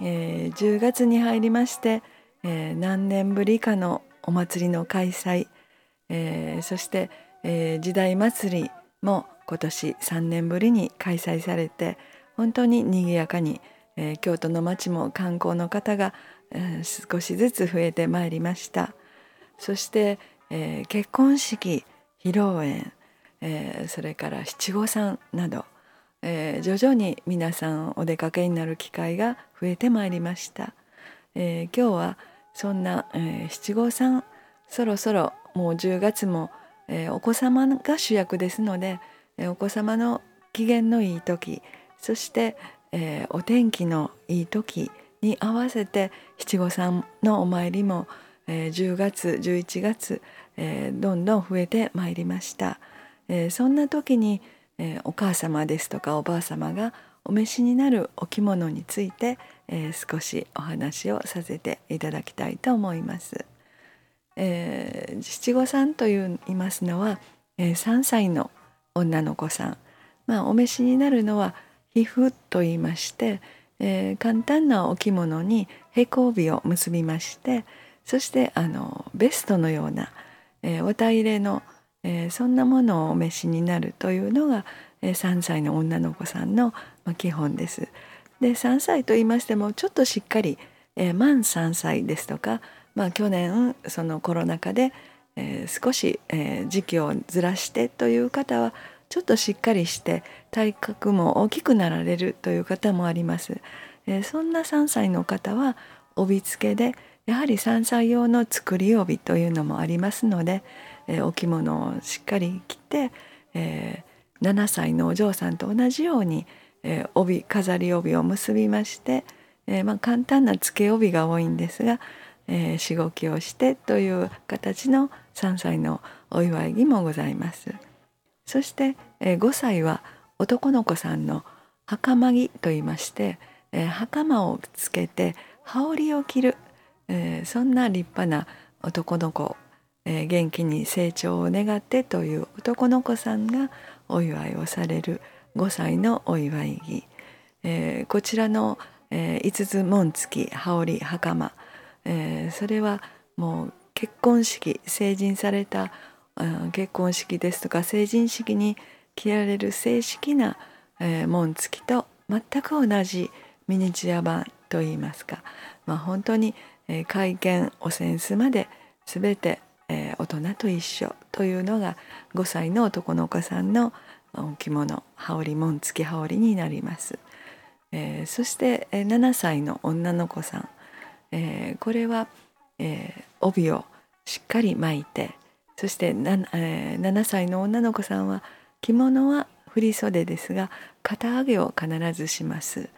えー、10月に入りまして、えー、何年ぶりかのお祭りの開催、えー、そしてえー、時代祭りも今年3年ぶりに開催されて本当に賑やかに、えー、京都の街も観光の方が、えー、少しずつ増えてまいりました。そして、えー、結婚式披露宴、えー、それから七五三など、えー、徐々に皆さんお出かけになる機会が増えてまいりました、えー、今日はそんな、えー、七五三そろそろもう10月もえー、お子様が主役ですので、えー、お子様の機嫌のいい時そして、えー、お天気のいい時に合わせて七五三のお参りも、えー、10月11月、えー、どんどん増えてまいりました、えー、そんな時に、えー、お母様ですとかおばあ様がお召しになるお着物について、えー、少しお話をさせていただきたいと思います。えー、七五三と言いますのは、えー、3歳の女の子さん、まあ、お召しになるのは皮膚と言いまして、えー、簡単なお着物に平行帯を結びましてそしてあのベストのような、えー、綿入れの、えー、そんなものをお召しになるというのが、えー、3歳の女の子さんの、まあ、基本です。で3歳と言いましてもちょっとしっかり、えー、満3歳ですとかまあ、去年そのコロナ禍で、えー、少し、えー、時期をずらしてという方はちょっとしっかりして体格も大きくなられるという方もあります。えー、そんな3歳の方は帯付けでやはり3歳用の作り帯というのもありますので、えー、お着物をしっかり着て、えー、7歳のお嬢さんと同じように、えー、帯飾り帯を結びまして、えーまあ、簡単な付け帯が多いんですがえー、しごきをしてという形の3歳のお祝い儀もございます。そして、えー、5歳は男の子さんの袴着と言いまして、えー、袴をつけて羽織を着る、えー、そんな立派な男の子、え、元気に成長を願ってという男の子さんがお祝いをされる5歳のお祝い儀、えー、こちらの、えー、五つ紋付き羽織袴。えー、それはもう結婚式成人された、うん、結婚式ですとか成人式に着られる正式な、えー、紋付きと全く同じミニチュア版といいますか、まあ、本当に、えー、会見お扇子まで全て、人と一緒というのが5歳の男の子さんの着物羽織紋付き羽織になります。えー、そして、7歳の女の子さんえー、これは、えー、帯をしっかり巻いてそして 7,、えー、7歳の女の子さんは着物は振袖ですが肩上げを必ずします、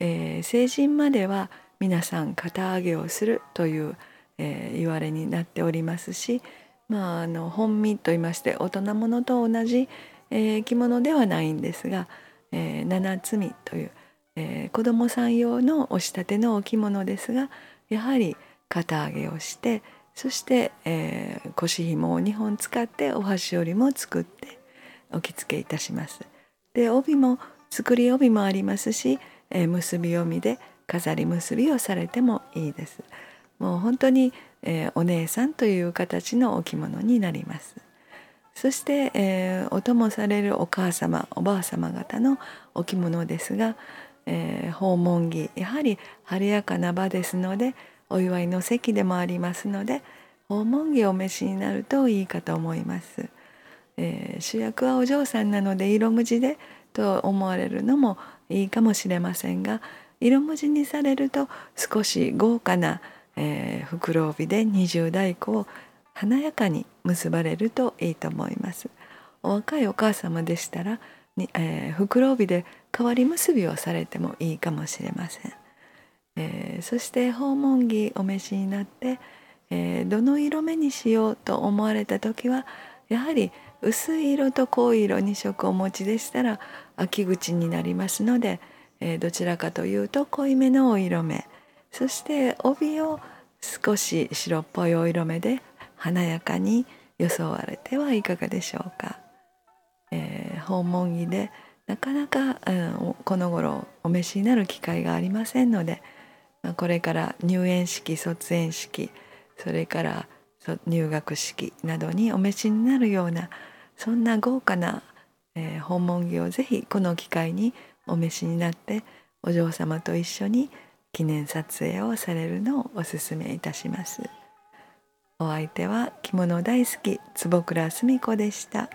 えー、成人までは皆さん肩上げをするという、えー、言われになっておりますし、まあ、あの本身といいまして大人物と同じ、えー、着物ではないんですが、えー、七つみという、えー、子供さん用のお仕立てのお着物ですがやはり肩上げをしてそして、えー、腰紐を2本使ってお箸折りも作ってお着付けいたします。で帯も作り帯もありますし、えー、結び帯で飾り結びをされてもいいです。もう本当に、えー、お姉さんという形のお着物になります。そして、えー、お供されるお母様おばあ様方のお着物ですが、えー、訪問着やはり晴れやかな場ですのでお祝いの席でもありますので訪問着をお召しになるといいかと思います。えー、主役はお嬢さんなので色無地でと思われるのもいいかもしれませんが色無地にされると少し豪華な、えー、袋帯で二重太鼓を華やかに結ばれるといいと思います。お若いお母様でしたらに、えー、袋帯で代わり結びをされてもいいかもしれません。えー、そして訪問着お召しになって、えー、どの色目にしようと思われた時はやはり薄い色と濃い色2色お持ちでしたら秋口になりますので、え、どちらかというと濃いめのお色目そして帯を少し白っぽいお色目で華やかに装われてはいかがでしょうか。えー、訪問着でなかなか、うん、この頃お召しになる機会がありませんので、まあ、これから入園式卒園式それから入学式などにお召しになるようなそんな豪華な、えー、訪問着をぜひこの機会にお召しになってお嬢様と一緒に記念撮影をされるのをお勧めいたします。お相手は着物大好き坪倉澄子でした。